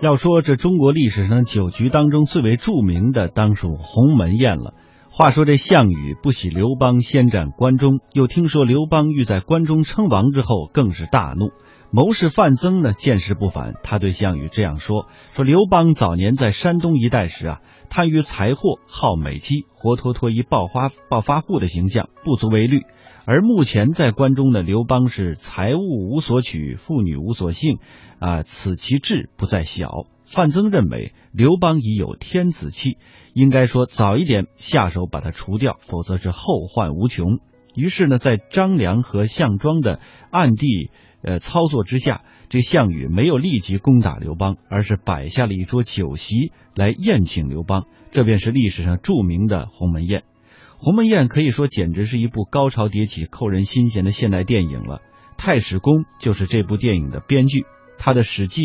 要说这中国历史上酒局当中最为著名的，当属鸿门宴了。话说这项羽不喜刘邦先占关中，又听说刘邦欲在关中称王之后，更是大怒。谋士范增呢，见势不凡，他对项羽这样说：“说刘邦早年在山东一带时啊，贪于财货，好美姬，活脱脱一暴发暴发户的形象，不足为虑。而目前在关中呢，刘邦是财物无所取，妇女无所幸，啊，此其志不在小。”范增认为刘邦已有天子气，应该说早一点下手把他除掉，否则是后患无穷。于是呢，在张良和项庄的暗地呃操作之下，这项羽没有立即攻打刘邦，而是摆下了一桌酒席来宴请刘邦。这便是历史上著名的鸿门宴。鸿门宴可以说简直是一部高潮迭起、扣人心弦的现代电影了。太史公就是这部电影的编剧，他的《史记》。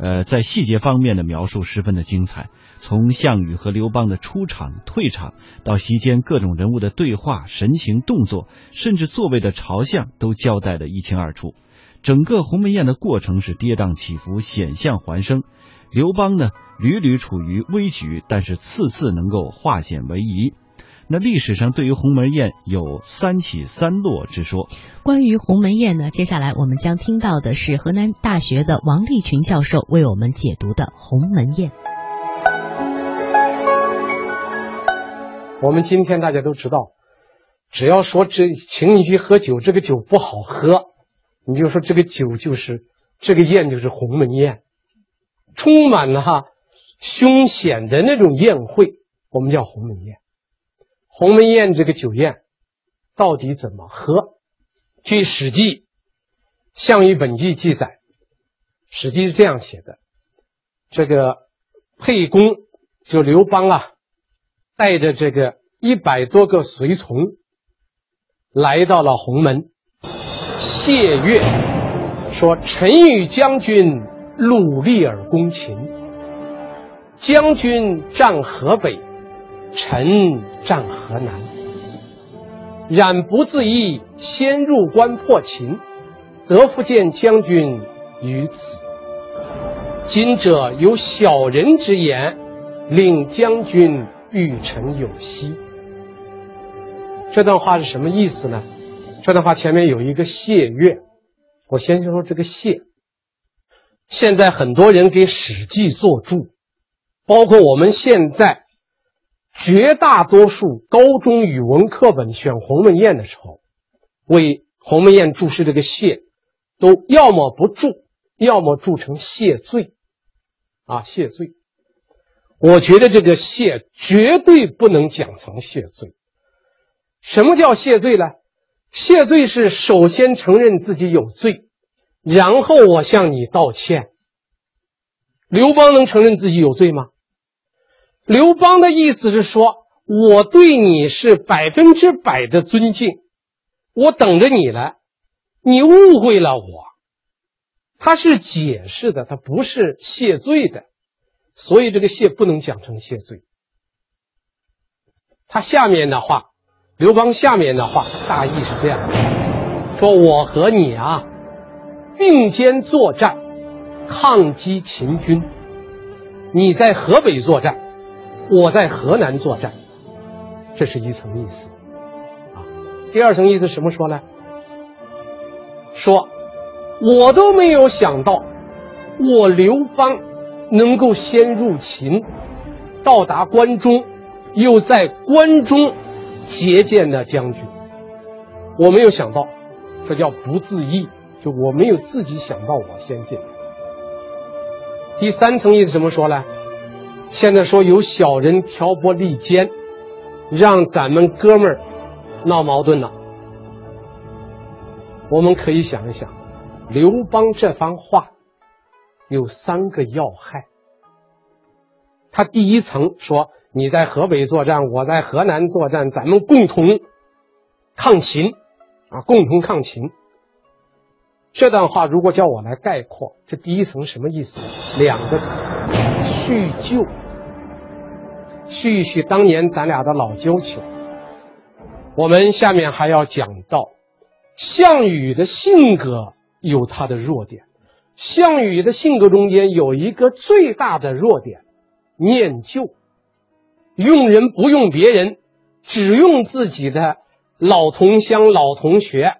呃，在细节方面的描述十分的精彩，从项羽和刘邦的出场、退场，到席间各种人物的对话、神情、动作，甚至座位的朝向，都交代的一清二楚。整个鸿门宴的过程是跌宕起伏、险象环生。刘邦呢，屡屡处于危局，但是次次能够化险为夷。那历史上对于鸿门宴有三起三落之说。关于鸿门宴呢，接下来我们将听到的是河南大学的王立群教授为我们解读的鸿门宴。我们今天大家都知道，只要说这请你去喝酒，这个酒不好喝，你就说这个酒就是这个宴就是鸿门宴，充满了哈凶险的那种宴会，我们叫鸿门宴。鸿门宴这个酒宴到底怎么喝？据《史记·项羽本纪》记载，《史记》是这样写的：这个沛公就刘邦啊，带着这个一百多个随从来到了鸿门，谢乐说：“臣与将军努力而攻秦，将军战河北。”臣战河南，然不自意先入关破秦，得复见将军于此。今者有小人之言，令将军与臣有隙。这段话是什么意思呢？这段话前面有一个谢乐，我先说这个谢。现在很多人给《史记》做注，包括我们现在。绝大多数高中语文课本选鸿门宴的时候，为鸿门宴注释这个“谢”，都要么不注，要么注成“谢罪”。啊，谢罪。我觉得这个“谢”绝对不能讲成“谢罪”。什么叫谢罪呢？谢罪是首先承认自己有罪，然后我向你道歉。刘邦能承认自己有罪吗？刘邦的意思是说，我对你是百分之百的尊敬，我等着你来，你误会了我。他是解释的，他不是谢罪的，所以这个谢不能讲成谢罪。他下面的话，刘邦下面的话大意是这样的：说我和你啊，并肩作战，抗击秦军，你在河北作战。我在河南作战，这是一层意思啊。第二层意思什么说呢？说，我都没有想到，我刘邦能够先入秦，到达关中，又在关中结见了将军。我没有想到，这叫不自意，就我没有自己想到我先进。第三层意思怎么说呢？现在说有小人挑拨离间，让咱们哥们儿闹矛盾了。我们可以想一想，刘邦这番话有三个要害。他第一层说：“你在河北作战，我在河南作战，咱们共同抗秦啊，共同抗秦。”这段话如果叫我来概括，这第一层什么意思？两个字。叙旧，叙一叙当年咱俩的老交情。我们下面还要讲到，项羽的性格有他的弱点。项羽的性格中间有一个最大的弱点，念旧，用人不用别人，只用自己的老同乡、老同学，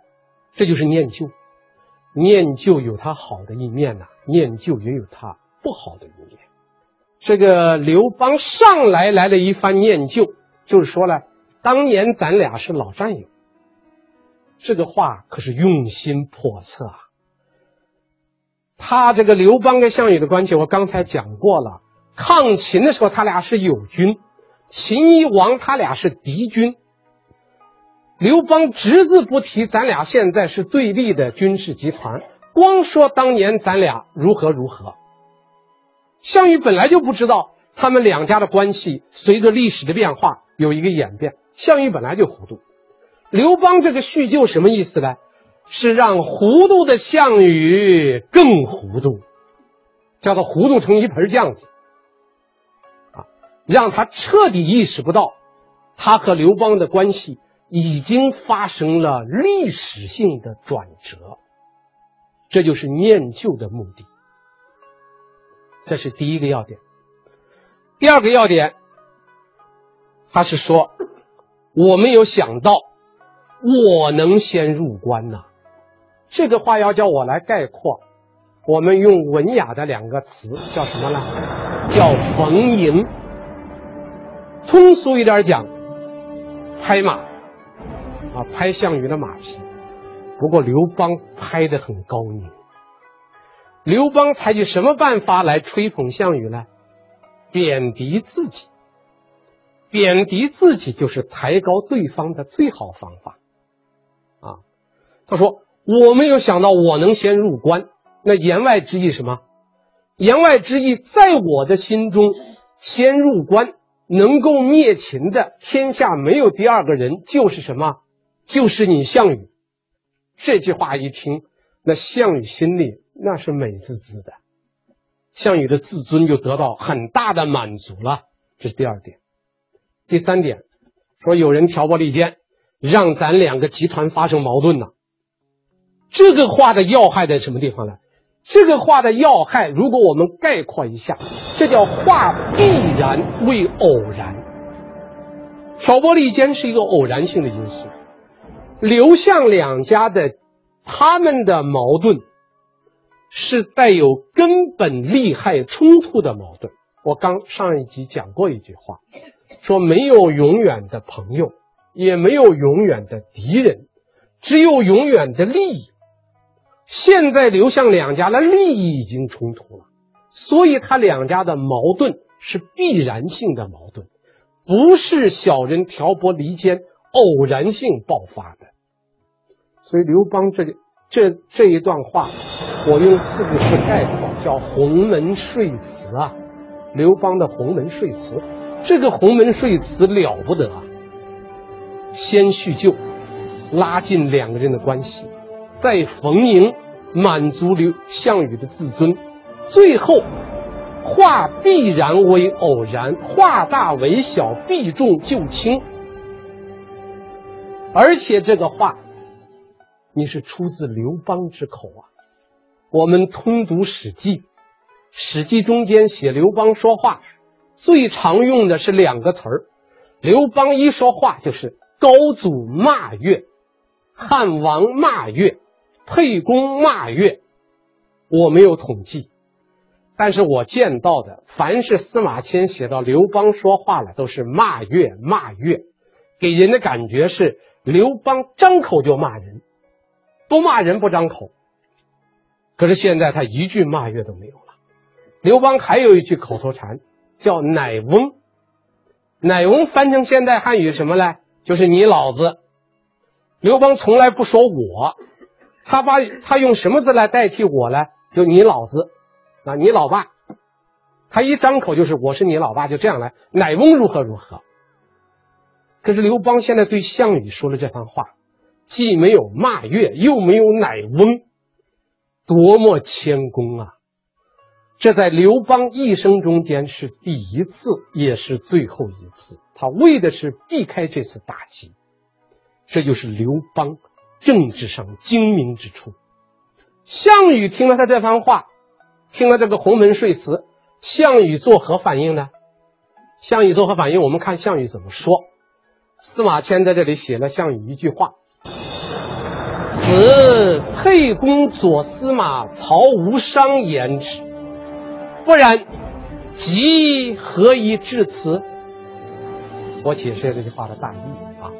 这就是念旧。念旧有它好的一面呐，念旧也有它不好的一面。这个刘邦上来来了一番念旧，就是说了，当年咱俩是老战友。这个话可是用心叵测啊。他这个刘邦跟项羽的关系，我刚才讲过了。抗秦的时候，他俩是友军；秦一王，他俩是敌军。刘邦只字不提，咱俩现在是对立的军事集团，光说当年咱俩如何如何。项羽本来就不知道他们两家的关系随着历史的变化有一个演变，项羽本来就糊涂。刘邦这个叙旧什么意思呢？是让糊涂的项羽更糊涂，叫他糊涂成一盆酱子！让他彻底意识不到，他和刘邦的关系已经发生了历史性的转折，这就是念旧的目的。这是第一个要点。第二个要点，他是说，我没有想到我能先入关呐。这个话要叫我来概括，我们用文雅的两个词叫什么呢？叫逢迎。通俗一点讲，拍马啊，拍项羽的马屁。不过刘邦拍的很高明。刘邦采取什么办法来吹捧项羽呢？贬低自己，贬低自己就是抬高对方的最好方法啊。他说。我没有想到我能先入关，那言外之意什么？言外之意，在我的心中，先入关能够灭秦的天下没有第二个人，就是什么？就是你项羽。这句话一听，那项羽心里那是美滋滋的，项羽的自尊就得到很大的满足了。这是第二点。第三点，说有人挑拨离间，让咱两个集团发生矛盾呢。这个话的要害在什么地方呢？这个话的要害，如果我们概括一下，这叫化必然为偶然。挑拨离间是一个偶然性的因素。刘项两家的他们的矛盾是带有根本利害冲突的矛盾。我刚上一集讲过一句话，说没有永远的朋友，也没有永远的敌人，只有永远的利益。现在刘项两家的利益已经冲突了，所以他两家的矛盾是必然性的矛盾，不是小人挑拨离间偶然性爆发的。所以刘邦这这这一段话，我用四个字概括，叫鸿门睡辞啊。刘邦的鸿门睡辞，这个鸿门睡辞了不得啊！先叙旧，拉近两个人的关系。再逢迎，满足刘项羽的自尊，最后化必然为偶然，化大为小，避重就轻。而且这个话，你是出自刘邦之口啊！我们通读《史记》，《史记》中间写刘邦说话最常用的是两个词儿。刘邦一说话就是高祖骂岳，汉王骂岳。沛公骂岳，我没有统计，但是我见到的，凡是司马迁写到刘邦说话了，都是骂岳骂岳，给人的感觉是刘邦张口就骂人，不骂人不张口。可是现在他一句骂月都没有了。刘邦还有一句口头禅叫“乃翁”，“乃翁”翻成现代汉语什么呢？就是你老子。刘邦从来不说我。他把他用什么字来代替我呢？就你老子啊，你老爸。他一张口就是我是你老爸，就这样来。乃翁如何如何？可是刘邦现在对项羽说了这番话，既没有骂岳，又没有乃翁，多么谦恭啊！这在刘邦一生中间是第一次，也是最后一次。他为的是避开这次打击，这就是刘邦。政治上精明之处，项羽听了他这番话，听了这个鸿门说辞，项羽作何反应呢？项羽作何反应？我们看项羽怎么说。司马迁在这里写了项羽一句话：“子沛公左司马曹无伤言之，不然，即何以至此？”我解释这句话的大意啊。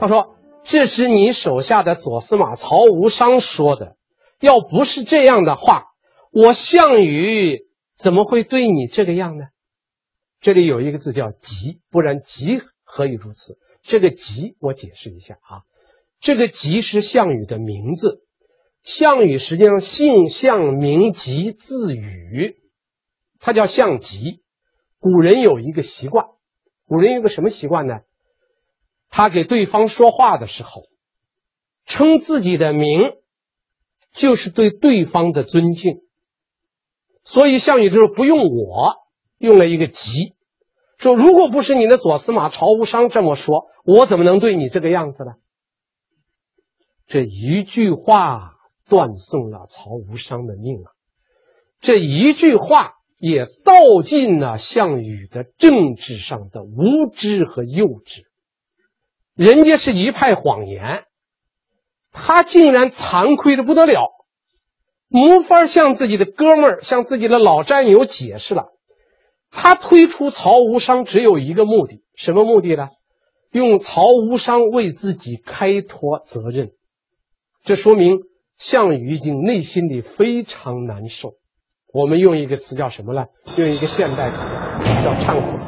他说：“这是你手下的左司马曹无伤说的。要不是这样的话，我项羽怎么会对你这个样呢？”这里有一个字叫“急”，不然急何以如此？这个“急”我解释一下啊，这个“急”是项羽的名字。项羽实际上姓项名吉，字羽，他叫项吉。古人有一个习惯，古人有个什么习惯呢？他给对方说话的时候，称自己的名，就是对对方的尊敬。所以项羽就是不用我，用了一个“急”。说，如果不是你的左司马曹无伤这么说，我怎么能对你这个样子呢？这一句话断送了曹无伤的命啊！这一句话也道尽了项羽的政治上的无知和幼稚。人家是一派谎言，他竟然惭愧的不得了，没法向自己的哥们儿、向自己的老战友解释了。他推出曹无伤只有一个目的，什么目的呢？用曹无伤为自己开脱责任。这说明项羽已经内心里非常难受。我们用一个词叫什么呢？用一个现代词叫忏悔。